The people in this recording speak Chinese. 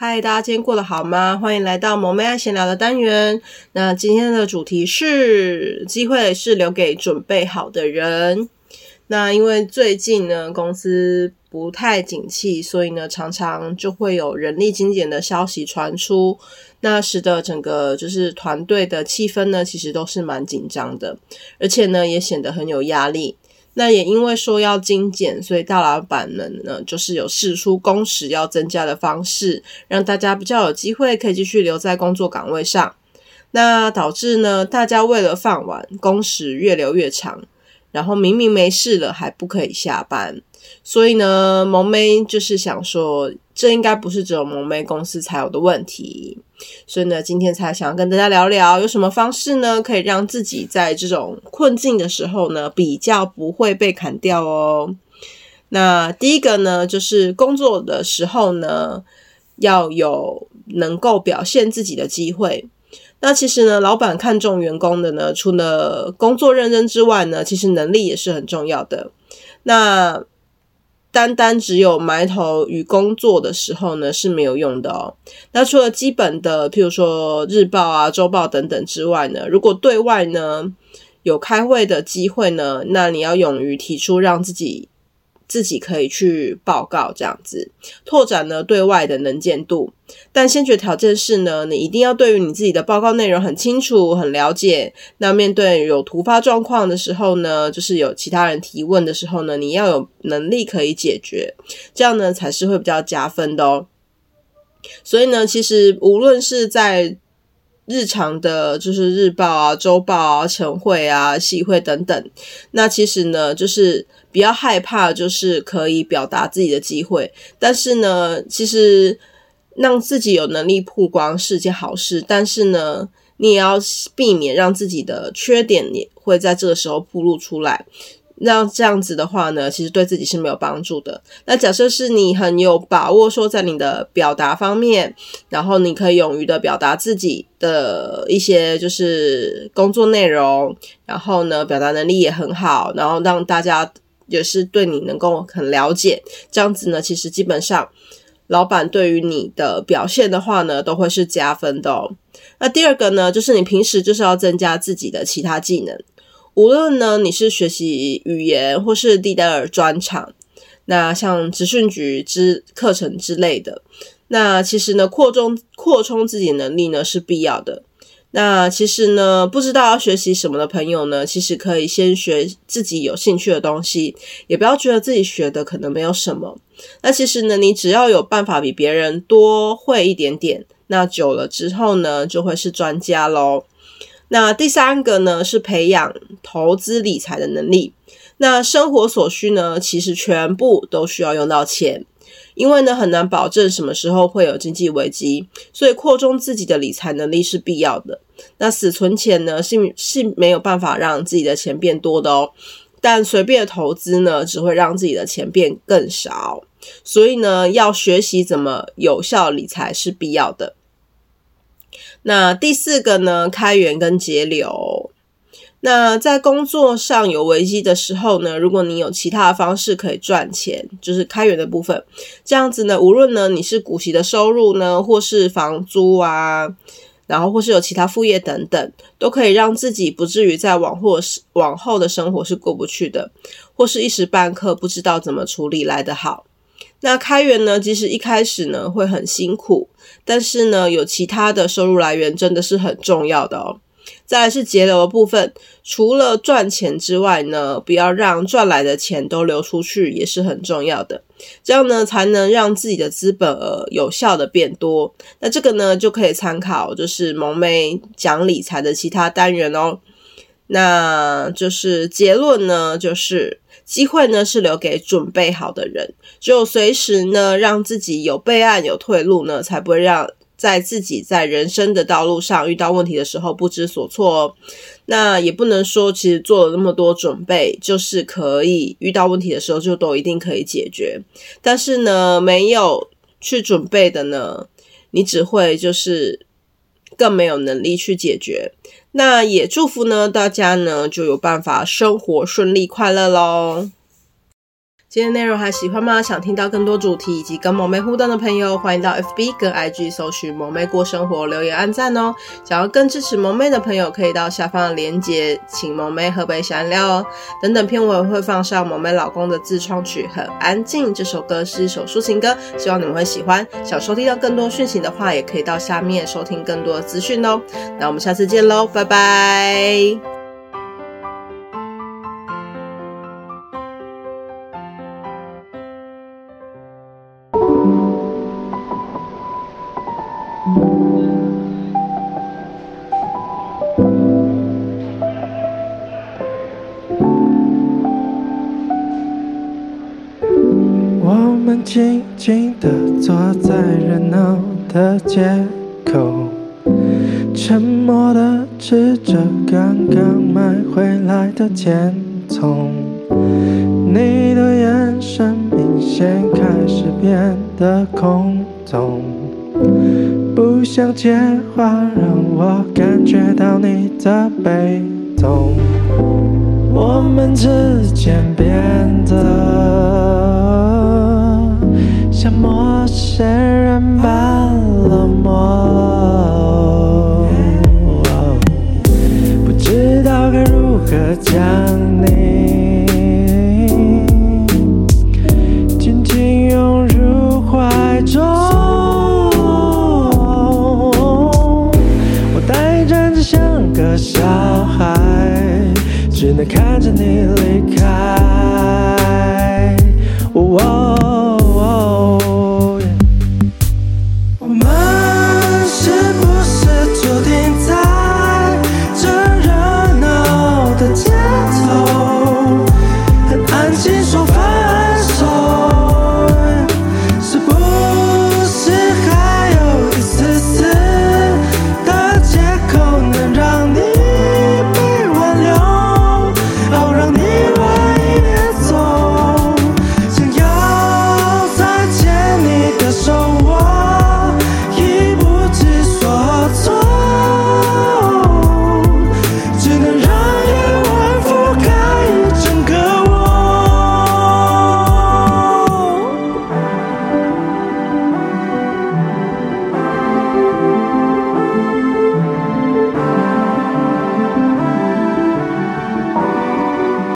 嗨，大家今天过得好吗？欢迎来到萌妹爱闲聊的单元。那今天的主题是：机会是留给准备好的人。那因为最近呢，公司不太景气，所以呢，常常就会有人力精简的消息传出，那使得整个就是团队的气氛呢，其实都是蛮紧张的，而且呢，也显得很有压力。那也因为说要精简，所以大老板们呢，就是有试出工时要增加的方式，让大家比较有机会可以继续留在工作岗位上。那导致呢，大家为了饭碗，工时越留越长，然后明明没事了，还不可以下班。所以呢，萌妹就是想说，这应该不是只有萌咩公司才有的问题。所以呢，今天才想要跟大家聊聊，有什么方式呢，可以让自己在这种困境的时候呢，比较不会被砍掉哦。那第一个呢，就是工作的时候呢，要有能够表现自己的机会。那其实呢，老板看重员工的呢，除了工作认真之外呢，其实能力也是很重要的。那单单只有埋头于工作的时候呢，是没有用的哦。那除了基本的，譬如说日报啊、周报等等之外呢，如果对外呢有开会的机会呢，那你要勇于提出让自己。自己可以去报告，这样子拓展呢对外的能见度，但先决条件是呢，你一定要对于你自己的报告内容很清楚、很了解。那面对有突发状况的时候呢，就是有其他人提问的时候呢，你要有能力可以解决，这样呢才是会比较加分的哦。所以呢，其实无论是在日常的，就是日报啊、周报啊、晨会啊、系会等等，那其实呢，就是。比较害怕，就是可以表达自己的机会，但是呢，其实让自己有能力曝光是件好事，但是呢，你也要避免让自己的缺点也会在这个时候暴露出来。那这样子的话呢，其实对自己是没有帮助的。那假设是你很有把握说在你的表达方面，然后你可以勇于的表达自己的一些就是工作内容，然后呢，表达能力也很好，然后让大家。也是对你能够很了解，这样子呢，其实基本上老板对于你的表现的话呢，都会是加分的哦。那第二个呢，就是你平时就是要增加自己的其他技能，无论呢你是学习语言或是地带尔专长，那像职训局之课程之类的，那其实呢扩充扩充自己能力呢是必要的。那其实呢，不知道要学习什么的朋友呢，其实可以先学自己有兴趣的东西，也不要觉得自己学的可能没有什么。那其实呢，你只要有办法比别人多会一点点，那久了之后呢，就会是专家喽。那第三个呢，是培养投资理财的能力。那生活所需呢，其实全部都需要用到钱。因为呢，很难保证什么时候会有经济危机，所以扩充自己的理财能力是必要的。那死存钱呢，是是没有办法让自己的钱变多的哦。但随便投资呢，只会让自己的钱变更少。所以呢，要学习怎么有效理财是必要的。那第四个呢，开源跟节流。那在工作上有危机的时候呢，如果你有其他的方式可以赚钱，就是开源的部分，这样子呢，无论呢你是股息的收入呢，或是房租啊，然后或是有其他副业等等，都可以让自己不至于在往后往后的生活是过不去的，或是一时半刻不知道怎么处理来得好。那开源呢，即使一开始呢会很辛苦，但是呢有其他的收入来源真的是很重要的哦。再来是节流的部分，除了赚钱之外呢，不要让赚来的钱都流出去，也是很重要的。这样呢，才能让自己的资本额有效的变多。那这个呢，就可以参考就是萌妹讲理财的其他单元哦。那就是结论呢，就是机会呢是留给准备好的人，只有随时呢让自己有备案、有退路呢，才不会让在自己在人生的道路上遇到问题的时候不知所措哦。那也不能说，其实做了那么多准备，就是可以遇到问题的时候就都一定可以解决。但是呢，没有去准备的呢，你只会就是更没有能力去解决。那也祝福呢，大家呢就有办法生活顺利快乐喽。今天内容还喜欢吗？想听到更多主题以及跟萌妹互动的朋友，欢迎到 FB 跟 IG 搜寻萌妹过生活，留言按赞哦。想要更支持萌妹的朋友，可以到下方的链接，请萌妹喝杯饮料哦。等等片尾会放上萌妹老公的自创曲《很安静》，这首歌是一首抒情歌，希望你们会喜欢。想收听到更多讯息的话，也可以到下面收听更多的资讯哦。那我们下次见喽，拜拜。静静地坐在热闹的街口，沉默地吃着刚刚买回来的甜筒。你的眼神明显开始变得空洞，不想接话让我感觉到你的悲痛，我们之间变得。像陌生人般冷漠，不知道该如何将你紧紧拥入怀中。我呆站着像个小孩，只能看着你离开。